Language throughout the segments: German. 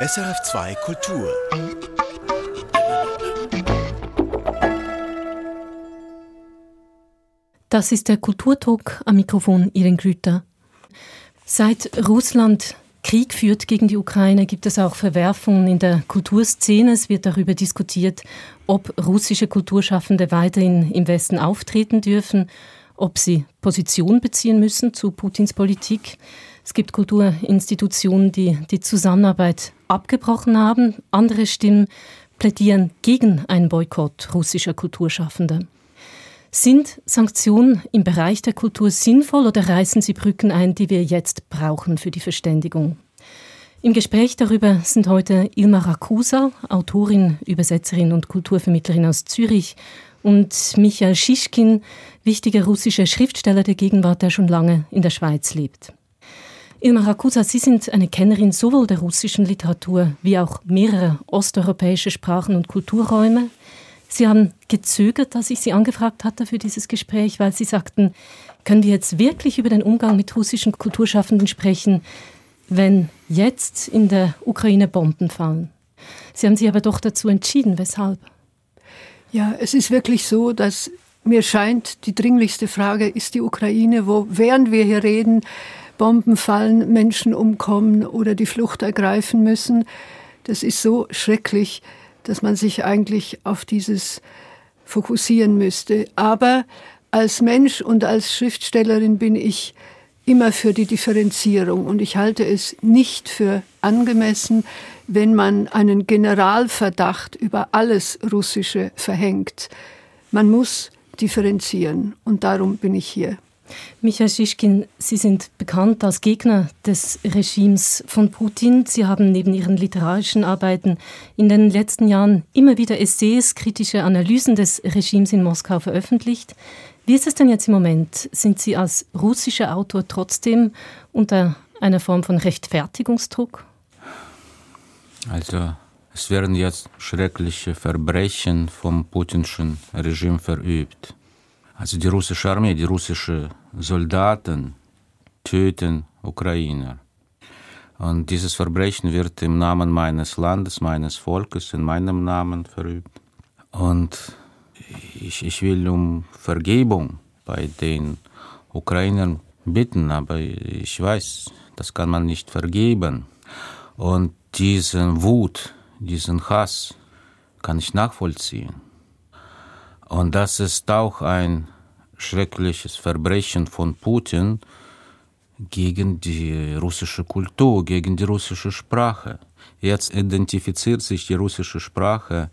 SRF2 Kultur. Das ist der Kulturtalk am Mikrofon Iren Grüter. Seit Russland Krieg führt gegen die Ukraine, gibt es auch Verwerfungen in der Kulturszene. Es wird darüber diskutiert, ob russische Kulturschaffende weiterhin im Westen auftreten dürfen, ob sie Position beziehen müssen zu Putins Politik. Es gibt Kulturinstitutionen, die die Zusammenarbeit abgebrochen haben. Andere Stimmen plädieren gegen einen Boykott russischer Kulturschaffender. Sind Sanktionen im Bereich der Kultur sinnvoll oder reißen sie Brücken ein, die wir jetzt brauchen für die Verständigung? Im Gespräch darüber sind heute Ilma Rakusa, Autorin, Übersetzerin und Kulturvermittlerin aus Zürich, und Michael Schischkin, wichtiger russischer Schriftsteller der Gegenwart, der schon lange in der Schweiz lebt. Ilma Rakusa, Sie sind eine Kennerin sowohl der russischen Literatur wie auch mehrerer osteuropäischer Sprachen und Kulturräume. Sie haben gezögert, als ich Sie angefragt hatte für dieses Gespräch, weil Sie sagten, können wir jetzt wirklich über den Umgang mit russischen Kulturschaffenden sprechen, wenn jetzt in der Ukraine Bomben fallen? Sie haben sich aber doch dazu entschieden. Weshalb? Ja, es ist wirklich so, dass mir scheint, die dringlichste Frage ist die Ukraine, wo während wir hier reden, Bomben fallen, Menschen umkommen oder die Flucht ergreifen müssen. Das ist so schrecklich, dass man sich eigentlich auf dieses fokussieren müsste. Aber als Mensch und als Schriftstellerin bin ich immer für die Differenzierung und ich halte es nicht für angemessen, wenn man einen Generalverdacht über alles Russische verhängt. Man muss differenzieren und darum bin ich hier. Michael Schischkin, Sie sind bekannt als Gegner des Regimes von Putin. Sie haben neben Ihren literarischen Arbeiten in den letzten Jahren immer wieder Essays, kritische Analysen des Regimes in Moskau veröffentlicht. Wie ist es denn jetzt im Moment? Sind Sie als russischer Autor trotzdem unter einer Form von Rechtfertigungsdruck? Also es werden jetzt schreckliche Verbrechen vom putinschen Regime verübt. Also die russische Armee, die russischen Soldaten töten Ukrainer. Und dieses Verbrechen wird im Namen meines Landes, meines Volkes, in meinem Namen verübt. Und ich, ich will um Vergebung bei den Ukrainern bitten, aber ich weiß, das kann man nicht vergeben. Und diesen Wut, diesen Hass kann ich nachvollziehen. Und das ist auch ein schreckliches Verbrechen von Putin gegen die russische Kultur, gegen die russische Sprache. Jetzt identifiziert sich die russische Sprache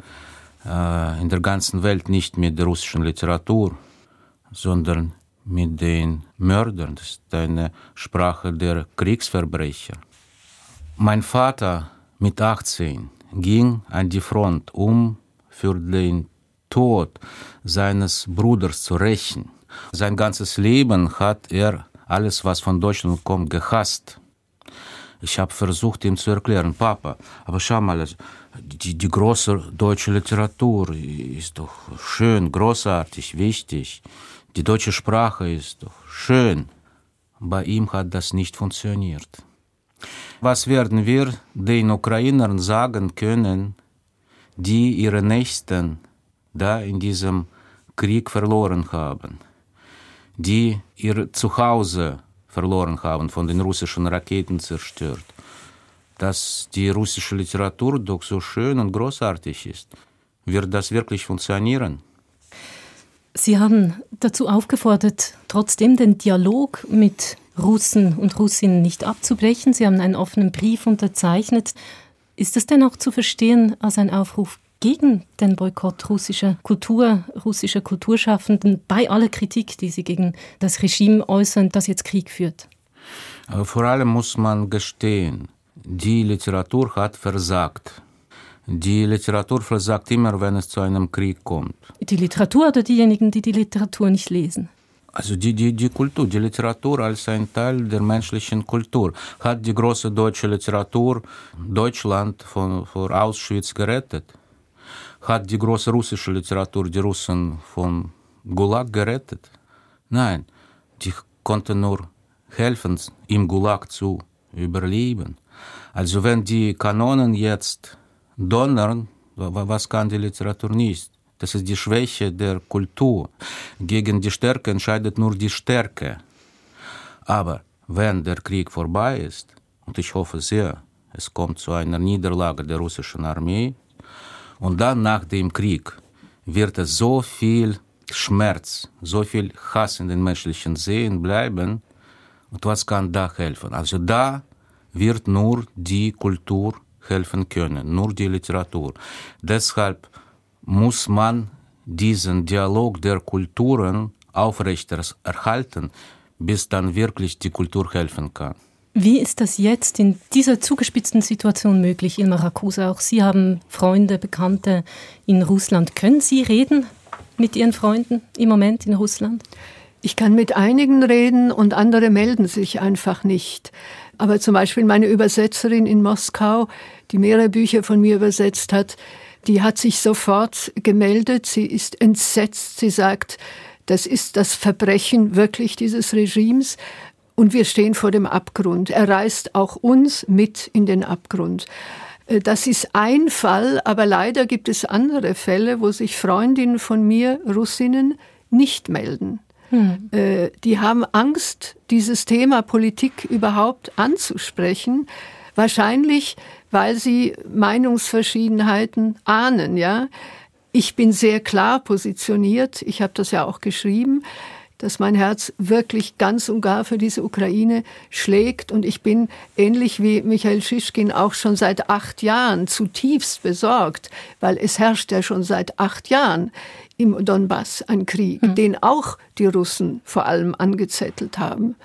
äh, in der ganzen Welt nicht mit der russischen Literatur, sondern mit den Mördern. Das ist eine Sprache der Kriegsverbrecher. Mein Vater mit 18 ging an die Front, um für den Tod seines Bruders zu rächen. Sein ganzes Leben hat er alles, was von Deutschland kommt, gehasst. Ich habe versucht, ihm zu erklären, Papa, aber schau mal, die, die große deutsche Literatur ist doch schön, großartig, wichtig. Die deutsche Sprache ist doch schön. Bei ihm hat das nicht funktioniert. Was werden wir den Ukrainern sagen können, die ihre Nächsten da in diesem Krieg verloren haben, die ihr Zuhause verloren haben, von den russischen Raketen zerstört, dass die russische Literatur doch so schön und großartig ist. Wird das wirklich funktionieren? Sie haben dazu aufgefordert, trotzdem den Dialog mit Russen und Russinnen nicht abzubrechen. Sie haben einen offenen Brief unterzeichnet. Ist das denn auch zu verstehen als ein Aufruf gegen den Boykott russischer Kultur, russischer Kulturschaffenden, bei aller Kritik, die sie gegen das Regime äußern, das jetzt Krieg führt? Vor allem muss man gestehen, die Literatur hat versagt. Die Literatur versagt immer, wenn es zu einem Krieg kommt. Die Literatur oder diejenigen, die die Literatur nicht lesen? Also die, die, die Kultur, die Literatur als ein Teil der menschlichen Kultur hat die große deutsche Literatur Deutschland von, vor Auschwitz gerettet hat die große russische Literatur die Russen vom Gulag gerettet? Nein, die konnte nur helfen, im Gulag zu überleben. Also wenn die Kanonen jetzt donnern, was kann die Literatur nicht? Das ist die Schwäche der Kultur. Gegen die Stärke entscheidet nur die Stärke. Aber wenn der Krieg vorbei ist, und ich hoffe sehr, es kommt zu einer Niederlage der russischen Armee, und dann nach dem Krieg wird es so viel Schmerz, so viel Hass in den menschlichen Seelen bleiben. Und was kann da helfen? Also da wird nur die Kultur helfen können, nur die Literatur. Deshalb muss man diesen Dialog der Kulturen aufrechterhalten, bis dann wirklich die Kultur helfen kann. Wie ist das jetzt in dieser zugespitzten Situation möglich, Ilmar Rakusa? Auch Sie haben Freunde, Bekannte in Russland. Können Sie reden mit Ihren Freunden im Moment in Russland? Ich kann mit einigen reden und andere melden sich einfach nicht. Aber zum Beispiel meine Übersetzerin in Moskau, die mehrere Bücher von mir übersetzt hat, die hat sich sofort gemeldet. Sie ist entsetzt. Sie sagt, das ist das Verbrechen wirklich dieses Regimes. Und wir stehen vor dem Abgrund. Er reißt auch uns mit in den Abgrund. Äh, das ist ein Fall, aber leider gibt es andere Fälle, wo sich Freundinnen von mir, Russinnen, nicht melden. Hm. Äh, die haben Angst, dieses Thema Politik überhaupt anzusprechen. Wahrscheinlich, weil sie Meinungsverschiedenheiten ahnen, ja. Ich bin sehr klar positioniert. Ich habe das ja auch geschrieben dass mein Herz wirklich ganz und gar für diese Ukraine schlägt. Und ich bin ähnlich wie Michael Schischkin auch schon seit acht Jahren zutiefst besorgt, weil es herrscht ja schon seit acht Jahren im Donbass ein Krieg, mhm. den auch die Russen vor allem angezettelt haben.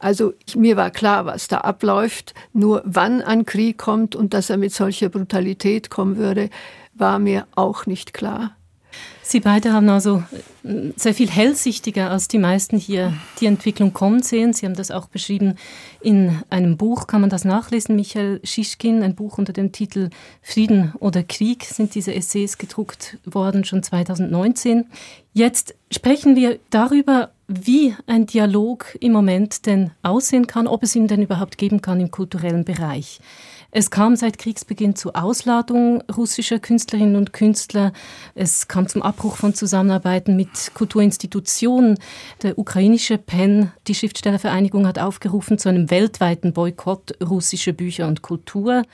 Also mir war klar, was da abläuft. Nur wann ein Krieg kommt und dass er mit solcher Brutalität kommen würde, war mir auch nicht klar. Sie beide haben also äh, sehr viel hellsichtiger als die meisten hier die Entwicklung kommen sehen. Sie haben das auch beschrieben in einem Buch, kann man das nachlesen, Michael Schischkin, ein Buch unter dem Titel Frieden oder Krieg sind diese Essays gedruckt worden, schon 2019. Jetzt sprechen wir darüber, wie ein Dialog im Moment denn aussehen kann, ob es ihn denn überhaupt geben kann im kulturellen Bereich. Es kam seit Kriegsbeginn zu Ausladung russischer Künstlerinnen und Künstler. Es kam zum Abbruch von Zusammenarbeiten mit Kulturinstitutionen. Der ukrainische PEN, die Schriftstellervereinigung, hat aufgerufen zu einem weltweiten Boykott russischer Bücher und Kultur.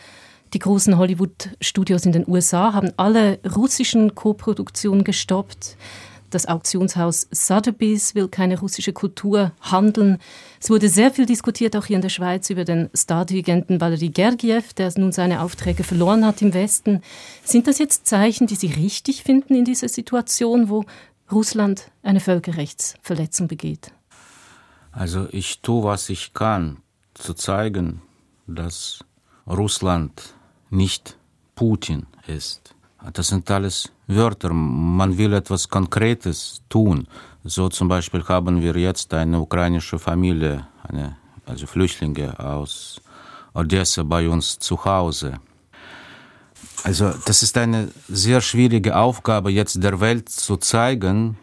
Die großen Hollywood-Studios in den USA haben alle russischen Koproduktionen gestoppt. Das Auktionshaus Sotheby's will keine russische Kultur handeln. Es wurde sehr viel diskutiert, auch hier in der Schweiz, über den Stardirigenten Valery Gergiev, der nun seine Aufträge verloren hat im Westen. Sind das jetzt Zeichen, die Sie richtig finden in dieser Situation, wo Russland eine Völkerrechtsverletzung begeht? Also ich tue, was ich kann, zu zeigen, dass Russland nicht Putin ist. Das sind alles Wörter. Man will etwas Konkretes tun. So zum Beispiel haben wir jetzt eine ukrainische Familie, eine, also Flüchtlinge aus Odessa bei uns zu Hause. Also das ist eine sehr schwierige Aufgabe, jetzt der Welt zu zeigen,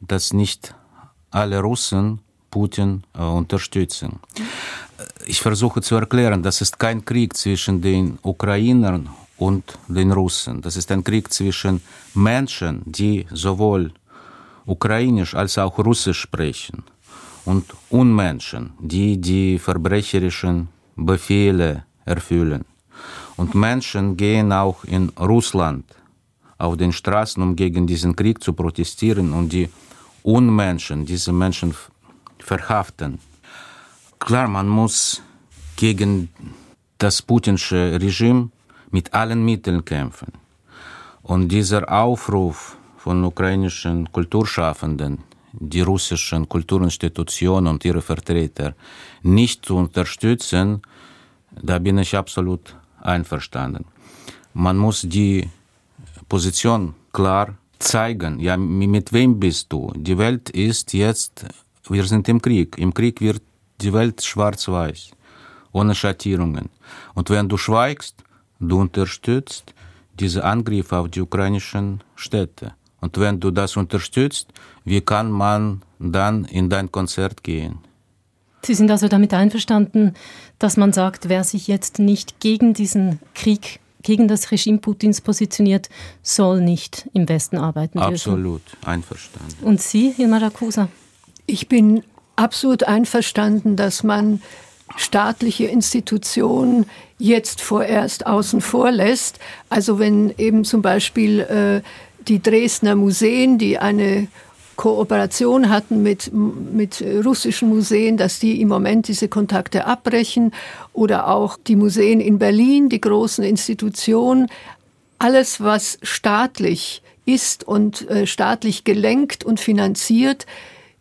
dass nicht alle Russen Putin äh, unterstützen. Ich versuche zu erklären, das ist kein Krieg zwischen den Ukrainern und den Russen. Das ist ein Krieg zwischen Menschen, die sowohl ukrainisch als auch russisch sprechen und Unmenschen, die die verbrecherischen Befehle erfüllen. Und Menschen gehen auch in Russland auf den Straßen, um gegen diesen Krieg zu protestieren und die Unmenschen, diese Menschen verhaften. Klar, man muss gegen das putinsche Regime mit allen Mitteln kämpfen. Und dieser Aufruf von ukrainischen Kulturschaffenden, die russischen Kulturinstitutionen und ihre Vertreter nicht zu unterstützen, da bin ich absolut einverstanden. Man muss die Position klar zeigen. Ja, mit wem bist du? Die Welt ist jetzt, wir sind im Krieg. Im Krieg wird die Welt schwarz-weiß, ohne Schattierungen. Und wenn du schweigst, du unterstützt diese Angriffe auf die ukrainischen Städte. Und wenn du das unterstützt, wie kann man dann in dein Konzert gehen? Sie sind also damit einverstanden, dass man sagt, wer sich jetzt nicht gegen diesen Krieg, gegen das Regime Putins positioniert, soll nicht im Westen arbeiten dürfen. Absolut einverstanden. Und Sie, Hilmar Rakusa? Ich bin absolut einverstanden, dass man staatliche Institutionen jetzt vorerst außen vor lässt. Also wenn eben zum Beispiel äh, die Dresdner Museen, die eine Kooperation hatten mit, mit russischen Museen, dass die im Moment diese Kontakte abbrechen oder auch die Museen in Berlin, die großen Institutionen, alles was staatlich ist und äh, staatlich gelenkt und finanziert,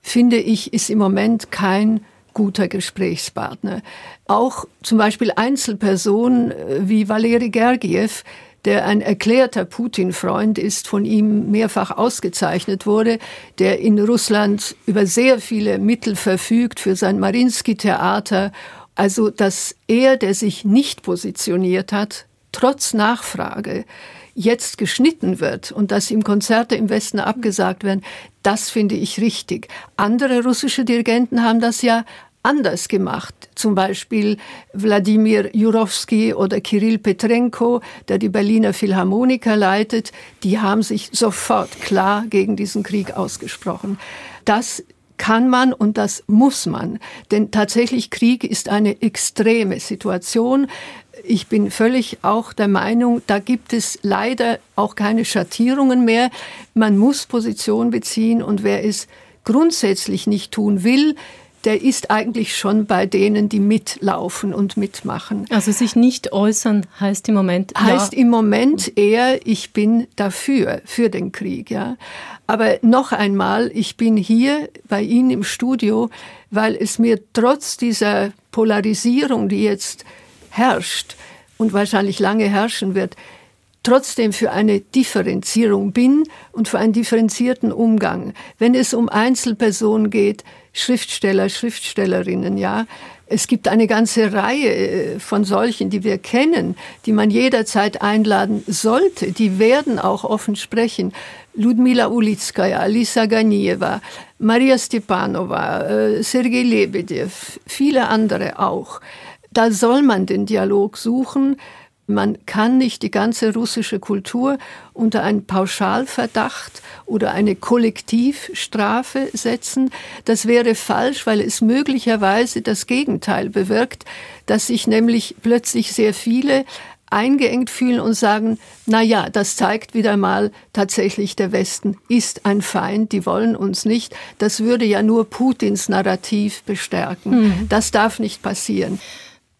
finde ich, ist im Moment kein guter Gesprächspartner. Auch zum Beispiel Einzelpersonen äh, wie Valeri Gergiev, der ein erklärter Putin-Freund ist, von ihm mehrfach ausgezeichnet wurde, der in Russland über sehr viele Mittel verfügt für sein Marinsky-Theater. Also, dass er, der sich nicht positioniert hat, trotz Nachfrage, jetzt geschnitten wird und dass ihm Konzerte im Westen abgesagt werden, das finde ich richtig. Andere russische Dirigenten haben das ja anders gemacht. Zum Beispiel Wladimir Jurowski oder Kirill Petrenko, der die Berliner Philharmoniker leitet, die haben sich sofort klar gegen diesen Krieg ausgesprochen. Das kann man und das muss man. Denn tatsächlich Krieg ist eine extreme Situation. Ich bin völlig auch der Meinung, da gibt es leider auch keine Schattierungen mehr. Man muss Position beziehen und wer es grundsätzlich nicht tun will, der ist eigentlich schon bei denen, die mitlaufen und mitmachen. Also sich nicht äußern heißt im Moment heißt ja. im Moment eher ich bin dafür für den Krieg, ja. Aber noch einmal, ich bin hier bei Ihnen im Studio, weil es mir trotz dieser Polarisierung, die jetzt herrscht und wahrscheinlich lange herrschen wird, trotzdem für eine Differenzierung bin und für einen differenzierten Umgang. Wenn es um Einzelpersonen geht, Schriftsteller, Schriftstellerinnen, ja. Es gibt eine ganze Reihe äh, von solchen, die wir kennen, die man jederzeit einladen sollte. Die werden auch offen sprechen. Ludmila Ulitskaya, Alisa Ganieva, Maria Stepanova, äh, Sergei Lebedev, viele andere auch. Da soll man den Dialog suchen. Man kann nicht die ganze russische Kultur unter einen Pauschalverdacht oder eine Kollektivstrafe setzen. Das wäre falsch, weil es möglicherweise das Gegenteil bewirkt, dass sich nämlich plötzlich sehr viele eingeengt fühlen und sagen, na ja, das zeigt wieder mal tatsächlich der Westen ist ein Feind, die wollen uns nicht. Das würde ja nur Putins Narrativ bestärken. Mhm. Das darf nicht passieren.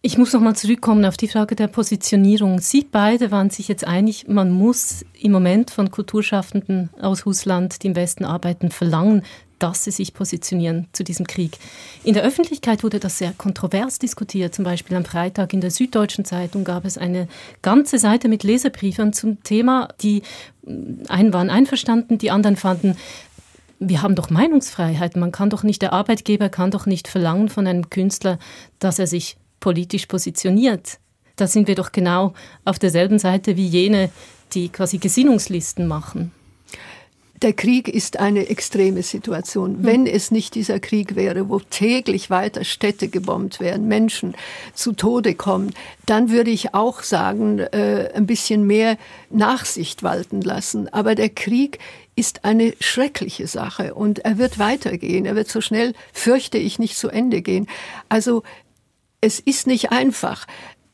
Ich muss noch mal zurückkommen auf die Frage der Positionierung. Sie beide waren sich jetzt einig, man muss im Moment von Kulturschaffenden aus Russland, die im Westen arbeiten, verlangen, dass sie sich positionieren zu diesem Krieg. In der Öffentlichkeit wurde das sehr kontrovers diskutiert. Zum Beispiel am Freitag in der Süddeutschen Zeitung gab es eine ganze Seite mit Leserbriefen zum Thema. Die einen waren einverstanden, die anderen fanden, wir haben doch Meinungsfreiheit. Man kann doch nicht, der Arbeitgeber kann doch nicht verlangen von einem Künstler, dass er sich politisch positioniert. Da sind wir doch genau auf derselben Seite wie jene, die quasi Gesinnungslisten machen. Der Krieg ist eine extreme Situation. Hm. Wenn es nicht dieser Krieg wäre, wo täglich weiter Städte gebombt werden, Menschen zu Tode kommen, dann würde ich auch sagen, äh, ein bisschen mehr Nachsicht walten lassen. Aber der Krieg ist eine schreckliche Sache und er wird weitergehen. Er wird so schnell, fürchte ich, nicht zu Ende gehen. Also es ist nicht einfach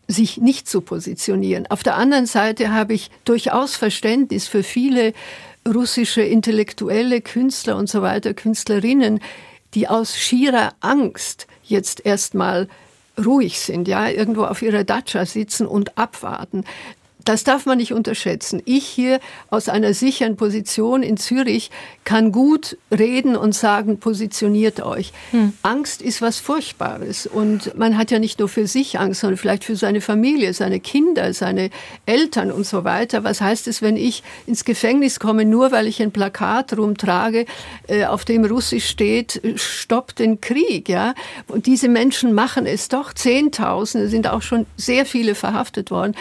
sich nicht zu positionieren. Auf der anderen Seite habe ich durchaus Verständnis für viele russische intellektuelle Künstler und so weiter, Künstlerinnen, die aus schierer Angst jetzt erstmal ruhig sind, ja, irgendwo auf ihrer Datscha sitzen und abwarten. Das darf man nicht unterschätzen. Ich hier aus einer sicheren Position in Zürich kann gut reden und sagen, positioniert euch. Hm. Angst ist was Furchtbares und man hat ja nicht nur für sich Angst, sondern vielleicht für seine Familie, seine Kinder, seine Eltern und so weiter. Was heißt es, wenn ich ins Gefängnis komme, nur weil ich ein Plakat rumtrage, äh, auf dem Russisch steht, stoppt den Krieg, ja? Und diese Menschen machen es doch. Zehntausende sind auch schon sehr viele verhaftet worden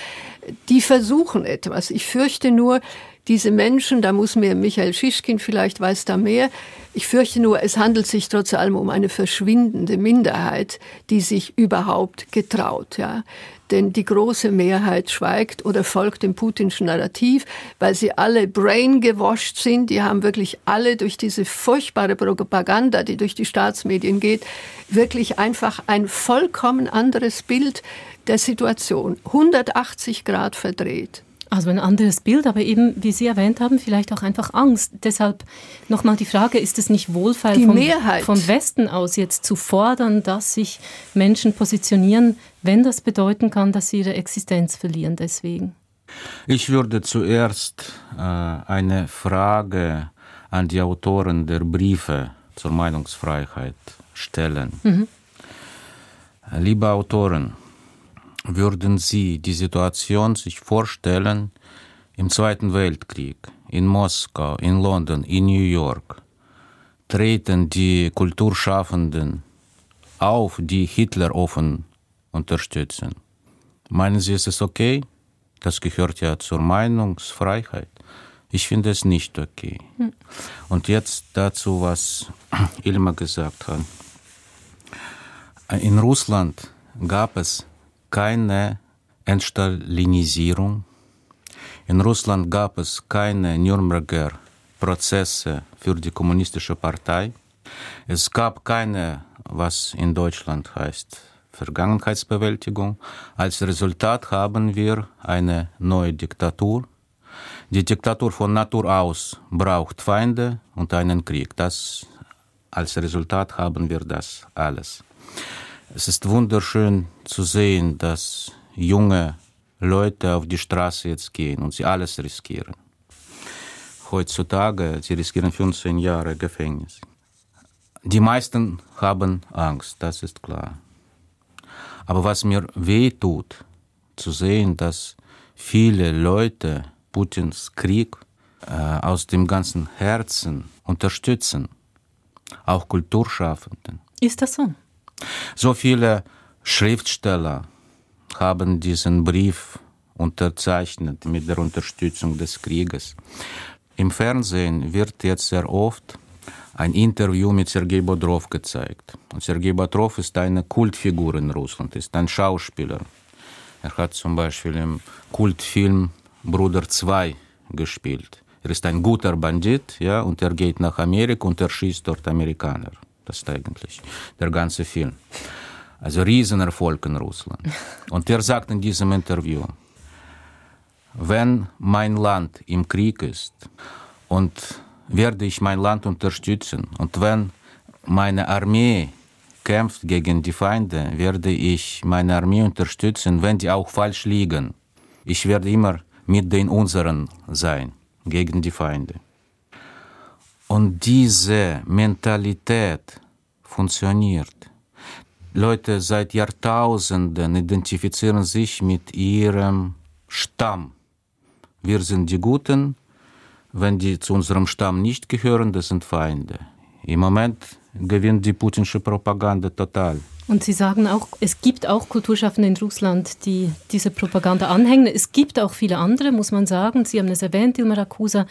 die versuchen etwas. Ich fürchte nur, diese Menschen, da muss mir Michael Schischkin vielleicht weiß da mehr. Ich fürchte nur, es handelt sich trotz allem um eine verschwindende Minderheit, die sich überhaupt getraut, ja. Denn die große Mehrheit schweigt oder folgt dem putinschen Narrativ, weil sie alle brain gewascht sind. Die haben wirklich alle durch diese furchtbare Propaganda, die durch die Staatsmedien geht, wirklich einfach ein vollkommen anderes Bild der Situation, 180 Grad verdreht. Also ein anderes Bild, aber eben, wie Sie erwähnt haben, vielleicht auch einfach Angst. Deshalb nochmal die Frage, ist es nicht wohlfeil vom, vom, Westen aus jetzt zu fordern, dass sich Menschen positionieren, wenn das bedeuten kann, dass sie ihre Existenz verlieren deswegen? Ich würde zuerst äh, eine Frage an die Autoren der Briefe zur Meinungsfreiheit stellen. Mhm. Liebe Autoren, würden Sie die Situation sich vorstellen im Zweiten Weltkrieg, in Moskau, in London, in New York, treten die Kulturschaffenden auf, die Hitler offen unterstützen. Meinen Sie, es ist okay? Das gehört ja zur Meinungsfreiheit. Ich finde es nicht okay. Hm. Und jetzt dazu, was Ilma gesagt hat. In Russland gab es keine Entstalinisierung. In Russland gab es keine Nürnberger Prozesse für die kommunistische Partei. Es gab keine, was in Deutschland heißt, Vergangenheitsbewältigung. Als Resultat haben wir eine neue Diktatur. Die Diktatur von Natur aus braucht Feinde und einen Krieg. Das als Resultat haben wir das alles. Es ist wunderschön zu sehen, dass junge Leute auf die Straße jetzt gehen und sie alles riskieren. Heutzutage, sie riskieren 15 Jahre Gefängnis. Die meisten haben Angst, das ist klar. Aber was mir weh tut, zu sehen, dass viele Leute Putins Krieg äh, aus dem ganzen Herzen unterstützen, auch Kulturschaffenden. Ist das so? So viele Schriftsteller haben diesen Brief unterzeichnet mit der Unterstützung des Krieges. Im Fernsehen wird jetzt sehr oft ein Interview mit Sergei Bodrov gezeigt. Und Sergei Bodrov ist eine Kultfigur in Russland, ist ein Schauspieler. Er hat zum Beispiel im Kultfilm Bruder 2 gespielt. Er ist ein guter Bandit, ja, und er geht nach Amerika und erschießt dort Amerikaner. Das ist eigentlich der ganze Film. Also Riesenerfolg in Russland. Und er sagt in diesem Interview, wenn mein Land im Krieg ist und werde ich mein Land unterstützen und wenn meine Armee kämpft gegen die Feinde, werde ich meine Armee unterstützen, wenn die auch falsch liegen. Ich werde immer mit den unseren sein, gegen die Feinde. Und diese Mentalität funktioniert. Leute seit Jahrtausenden identifizieren sich mit ihrem Stamm. Wir sind die Guten, wenn die zu unserem Stamm nicht gehören, das sind Feinde. Im Moment gewinnt die putinsche Propaganda total. Und Sie sagen auch, es gibt auch Kulturschaffende in Russland, die dieser Propaganda anhängen. Es gibt auch viele andere, muss man sagen. Sie haben es erwähnt, Ilmar Akusa,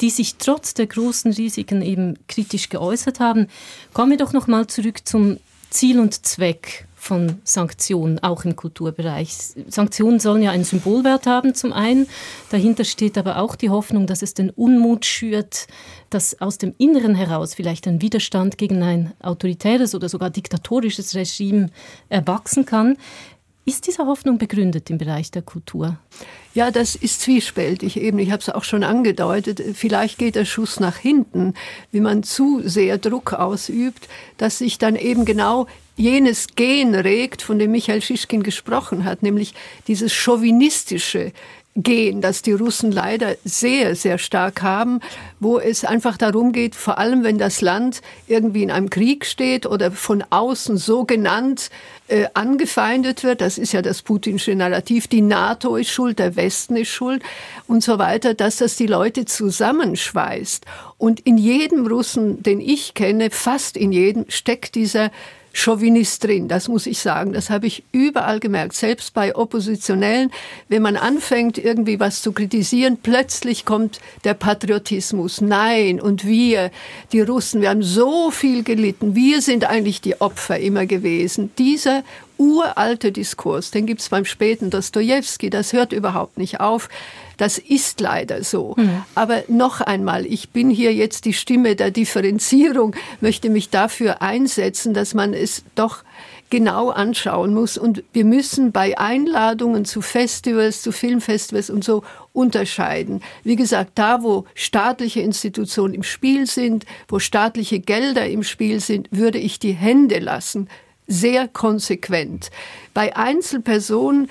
die sich trotz der großen Risiken eben kritisch geäußert haben. Kommen wir doch noch mal zurück zum Ziel und Zweck von Sanktionen, auch im Kulturbereich. Sanktionen sollen ja einen Symbolwert haben zum einen. Dahinter steht aber auch die Hoffnung, dass es den Unmut schürt, dass aus dem Inneren heraus vielleicht ein Widerstand gegen ein autoritäres oder sogar diktatorisches Regime erwachsen kann. Ist diese Hoffnung begründet im Bereich der Kultur? Ja, das ist zwiespältig eben. Ich habe es auch schon angedeutet. Vielleicht geht der Schuss nach hinten, wie man zu sehr Druck ausübt, dass sich dann eben genau jenes Gen regt, von dem Michael Schischkin gesprochen hat, nämlich dieses chauvinistische, gehen, das die Russen leider sehr, sehr stark haben, wo es einfach darum geht, vor allem wenn das Land irgendwie in einem Krieg steht oder von außen so genannt äh, angefeindet wird, das ist ja das putinsche Narrativ, die NATO ist schuld, der Westen ist schuld und so weiter, dass das die Leute zusammenschweißt. Und in jedem Russen, den ich kenne, fast in jedem, steckt dieser Chauvinist drin, das muss ich sagen. Das habe ich überall gemerkt, selbst bei Oppositionellen. Wenn man anfängt, irgendwie was zu kritisieren, plötzlich kommt der Patriotismus. Nein, und wir, die Russen, wir haben so viel gelitten. Wir sind eigentlich die Opfer immer gewesen. Dieser uralte Diskurs, den gibt es beim späten Dostoevsky, das hört überhaupt nicht auf. Das ist leider so. Mhm. Aber noch einmal, ich bin hier jetzt die Stimme der Differenzierung, möchte mich dafür einsetzen, dass man es doch genau anschauen muss. Und wir müssen bei Einladungen zu Festivals, zu Filmfestivals und so unterscheiden. Wie gesagt, da, wo staatliche Institutionen im Spiel sind, wo staatliche Gelder im Spiel sind, würde ich die Hände lassen. Sehr konsequent. Bei Einzelpersonen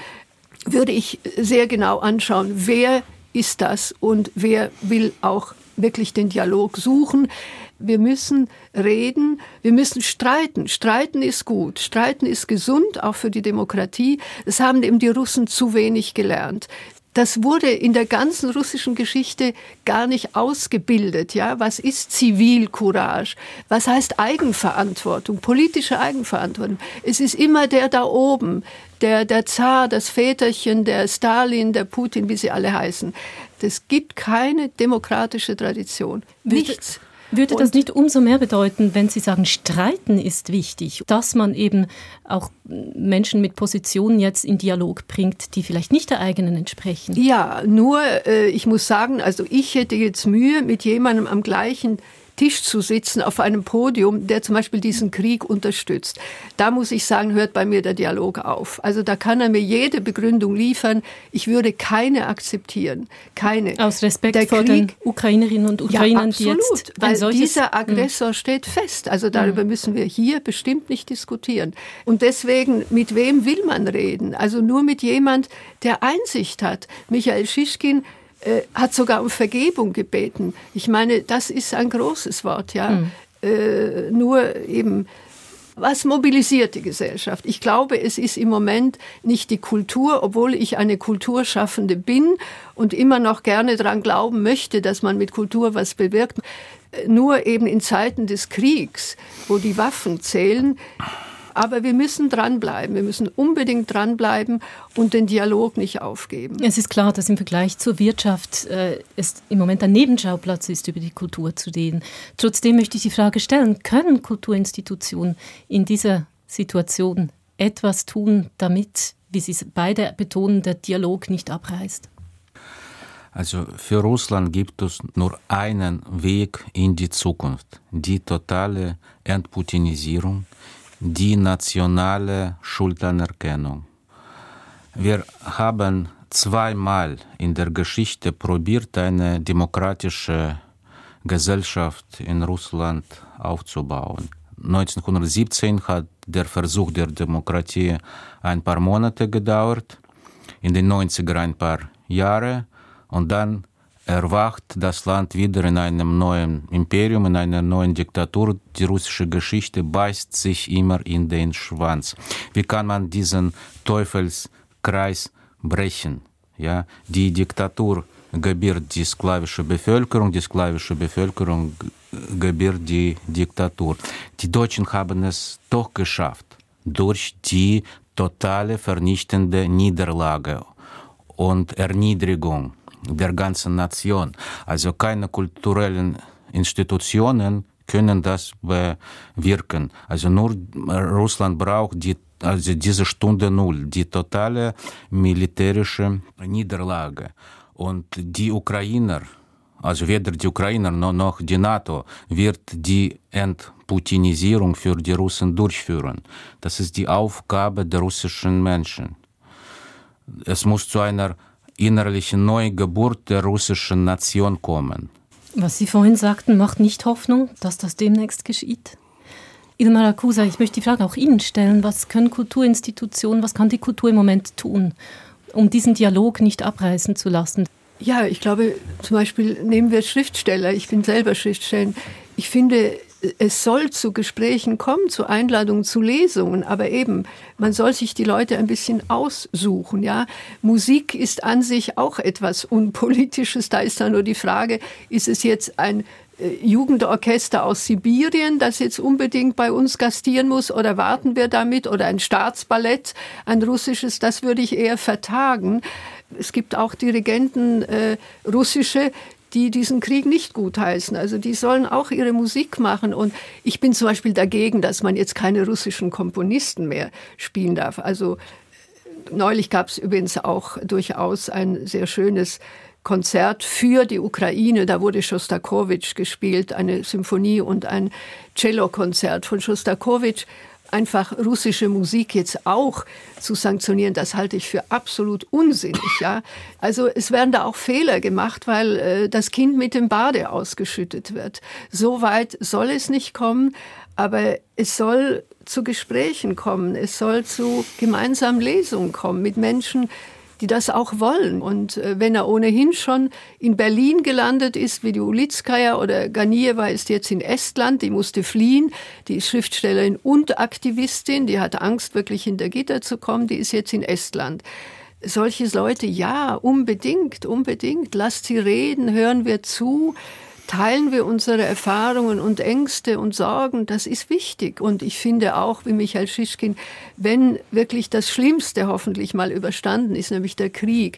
würde ich sehr genau anschauen, wer ist das und wer will auch wirklich den Dialog suchen. Wir müssen reden, wir müssen streiten. Streiten ist gut, streiten ist gesund, auch für die Demokratie. Das haben eben die Russen zu wenig gelernt das wurde in der ganzen russischen Geschichte gar nicht ausgebildet. Ja, was ist Zivilcourage? Was heißt Eigenverantwortung, politische Eigenverantwortung? Es ist immer der da oben, der, der Zar, das Väterchen, der Stalin, der Putin, wie sie alle heißen. Es gibt keine demokratische Tradition. Nichts. Würde das nicht umso mehr bedeuten, wenn Sie sagen, streiten ist wichtig, dass man eben auch Menschen mit Positionen jetzt in Dialog bringt, die vielleicht nicht der eigenen entsprechen? Ja, nur äh, ich muss sagen, also ich hätte jetzt Mühe, mit jemandem am gleichen Tisch zu sitzen auf einem Podium, der zum Beispiel diesen Krieg unterstützt. Da muss ich sagen, hört bei mir der Dialog auf. Also da kann er mir jede Begründung liefern. Ich würde keine akzeptieren. Keine. Aus Respekt der vor Krieg, den Ukrainerinnen und Ukrainern, ja, absolut, die jetzt weil dieser hm. Aggressor mh. steht fest. Also darüber mh. müssen wir hier bestimmt nicht diskutieren. Und deswegen, mit wem will man reden? Also nur mit jemand, der Einsicht hat. Michael Schischkin äh, hat sogar um Vergebung gebeten. Ich meine, das ist ein großes Wort, ja. Mhm. Äh, nur eben, was mobilisiert die Gesellschaft? Ich glaube, es ist im Moment nicht die Kultur, obwohl ich eine Kulturschaffende bin und immer noch gerne daran glauben möchte, dass man mit Kultur was bewirkt. Nur eben in Zeiten des Kriegs, wo die Waffen zählen, aber wir müssen dranbleiben. Wir müssen unbedingt dranbleiben und den Dialog nicht aufgeben. Es ist klar, dass im Vergleich zur Wirtschaft äh, es im Moment ein Nebenschauplatz ist, über die Kultur zu reden. Trotzdem möchte ich die Frage stellen, können Kulturinstitutionen in dieser Situation etwas tun, damit, wie Sie beide betonen, der Dialog nicht abreißt? Also für Russland gibt es nur einen Weg in die Zukunft, die totale Entputinisierung, die nationale Schuldanerkennung. Wir haben zweimal in der Geschichte probiert, eine demokratische Gesellschaft in Russland aufzubauen. 1917 hat der Versuch der Demokratie ein paar Monate gedauert, in den 90er ein paar Jahre und dann erwacht das Land wieder in einem neuen Imperium, in einer neuen Diktatur. Die russische Geschichte beißt sich immer in den Schwanz. Wie kann man diesen Teufelskreis brechen? Ja, die Diktatur gebiert die sklavische Bevölkerung, die sklavische Bevölkerung gebiert die Diktatur. Die Deutschen haben es doch geschafft durch die totale vernichtende Niederlage und Erniedrigung der ganzen Nation. Also keine kulturellen Institutionen können das bewirken. Also nur Russland braucht die, also diese Stunde Null, die totale militärische Niederlage. Und die Ukrainer, also weder die Ukrainer noch die NATO wird die Entputinisierung für die Russen durchführen. Das ist die Aufgabe der russischen Menschen. Es muss zu einer innerliche Neugeburt der russischen Nation kommen. Was Sie vorhin sagten, macht nicht Hoffnung, dass das demnächst geschieht? Ilmar Akusa, ich möchte die Frage auch Ihnen stellen. Was können Kulturinstitutionen, was kann die Kultur im Moment tun, um diesen Dialog nicht abreißen zu lassen? Ja, ich glaube, zum Beispiel nehmen wir Schriftsteller. Ich bin selber Schriftsteller. Ich finde, es soll zu Gesprächen kommen, zu Einladungen, zu Lesungen, aber eben, man soll sich die Leute ein bisschen aussuchen, ja. Musik ist an sich auch etwas Unpolitisches. Da ist dann nur die Frage, ist es jetzt ein äh, Jugendorchester aus Sibirien, das jetzt unbedingt bei uns gastieren muss oder warten wir damit oder ein Staatsballett, ein russisches, das würde ich eher vertagen. Es gibt auch Dirigenten äh, russische, die diesen Krieg nicht gutheißen. Also die sollen auch ihre Musik machen. Und ich bin zum Beispiel dagegen, dass man jetzt keine russischen Komponisten mehr spielen darf. Also neulich gab es übrigens auch durchaus ein sehr schönes Konzert für die Ukraine. Da wurde Schostakowitsch gespielt, eine Symphonie und ein Cellokonzert von Schostakowitsch. Einfach russische Musik jetzt auch zu sanktionieren, das halte ich für absolut unsinnig. Ja? Also es werden da auch Fehler gemacht, weil äh, das Kind mit dem Bade ausgeschüttet wird. So weit soll es nicht kommen, aber es soll zu Gesprächen kommen, es soll zu gemeinsamen Lesungen kommen mit Menschen, die das auch wollen. Und äh, wenn er ohnehin schon in Berlin gelandet ist, wie die Ulitskaya oder Ganieva ist jetzt in Estland, die musste fliehen, die ist Schriftstellerin und Aktivistin, die hat Angst, wirklich hinter Gitter zu kommen, die ist jetzt in Estland. Solche Leute, ja, unbedingt, unbedingt. Lasst sie reden, hören wir zu teilen wir unsere Erfahrungen und Ängste und Sorgen. Das ist wichtig. Und ich finde auch, wie Michael Schischkin, wenn wirklich das Schlimmste hoffentlich mal überstanden ist, nämlich der Krieg,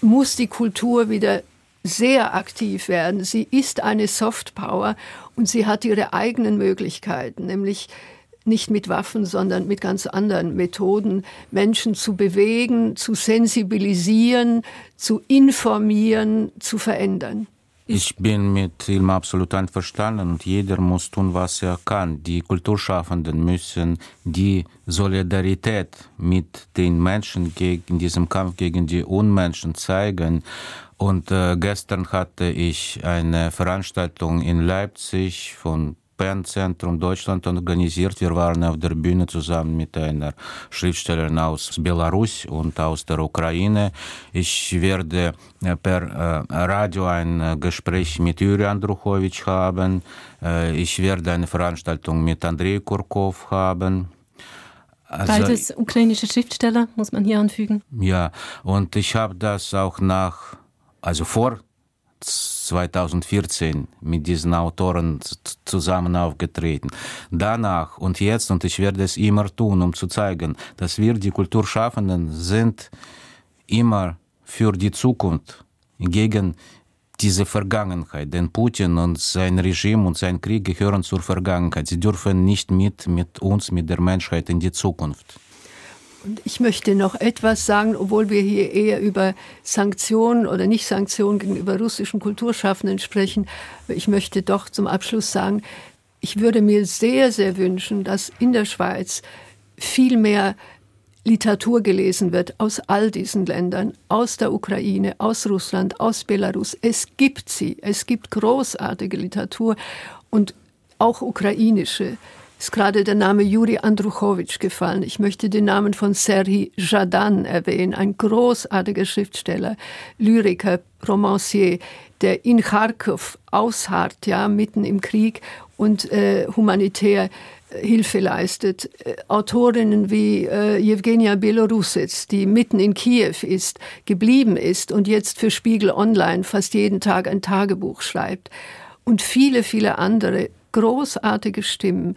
muss die Kultur wieder sehr aktiv werden. Sie ist eine Softpower und sie hat ihre eigenen Möglichkeiten, nämlich nicht mit Waffen, sondern mit ganz anderen Methoden, Menschen zu bewegen, zu sensibilisieren, zu informieren, zu verändern. Ich bin mit Ilma absolut einverstanden und jeder muss tun, was er kann. Die Kulturschaffenden müssen die Solidarität mit den Menschen in diesem Kampf gegen die Unmenschen zeigen. Und äh, gestern hatte ich eine Veranstaltung in Leipzig von Bernzentrum Deutschland organisiert. Wir waren auf der Bühne zusammen mit einer Schriftstellerin aus Belarus und aus der Ukraine. Ich werde äh, per äh, Radio ein äh, Gespräch mit Juri Andruchowitsch haben. Ich werde eine Veranstaltung mit Andrei Kurkov haben. Also, Beides ukrainische Schriftsteller, muss man hier anfügen. Ja, und ich habe das auch nach, also vor 2014 mit diesen Autoren zusammen aufgetreten. Danach und jetzt, und ich werde es immer tun, um zu zeigen, dass wir, die Kulturschaffenden, sind immer für die Zukunft gegen diese Vergangenheit. Denn Putin und sein Regime und sein Krieg gehören zur Vergangenheit. Sie dürfen nicht mit, mit uns, mit der Menschheit in die Zukunft. Und ich möchte noch etwas sagen, obwohl wir hier eher über Sanktionen oder Nicht-Sanktionen gegenüber russischen Kulturschaffenden sprechen. Ich möchte doch zum Abschluss sagen, ich würde mir sehr, sehr wünschen, dass in der Schweiz viel mehr Literatur gelesen wird aus all diesen Ländern, aus der Ukraine, aus Russland, aus Belarus. Es gibt sie. Es gibt großartige Literatur und auch ukrainische ist gerade der Name Juri Andruchowitsch gefallen. Ich möchte den Namen von Serhii Jadan erwähnen, ein großartiger Schriftsteller, Lyriker, Romancier, der in Kharkov ausharrt, ja, mitten im Krieg und äh, humanitär äh, Hilfe leistet. Äh, Autorinnen wie äh, Jewgenia Belorusets, die mitten in Kiew ist, geblieben ist und jetzt für Spiegel Online fast jeden Tag ein Tagebuch schreibt. Und viele, viele andere großartige Stimmen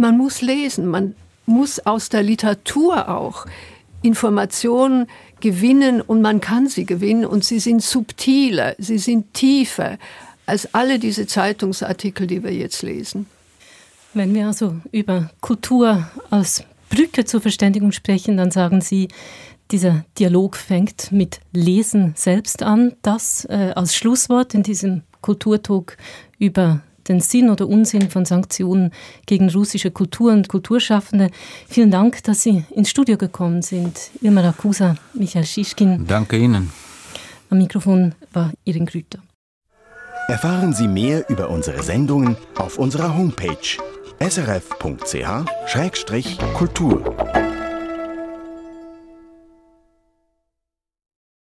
man muss lesen, man muss aus der Literatur auch Informationen gewinnen und man kann sie gewinnen und sie sind subtiler, sie sind tiefer als alle diese Zeitungsartikel, die wir jetzt lesen. Wenn wir also über Kultur als Brücke zur Verständigung sprechen, dann sagen Sie, dieser Dialog fängt mit Lesen selbst an. Das äh, als Schlusswort in diesem Kulturtalk über den Sinn oder Unsinn von Sanktionen gegen russische Kultur und Kulturschaffende. Vielen Dank, dass Sie ins Studio gekommen sind. Irma Rakusa, Michael Schischkin. Danke Ihnen. Am Mikrofon war Irin Grüter. Erfahren Sie mehr über unsere Sendungen auf unserer Homepage srf.ch-kultur.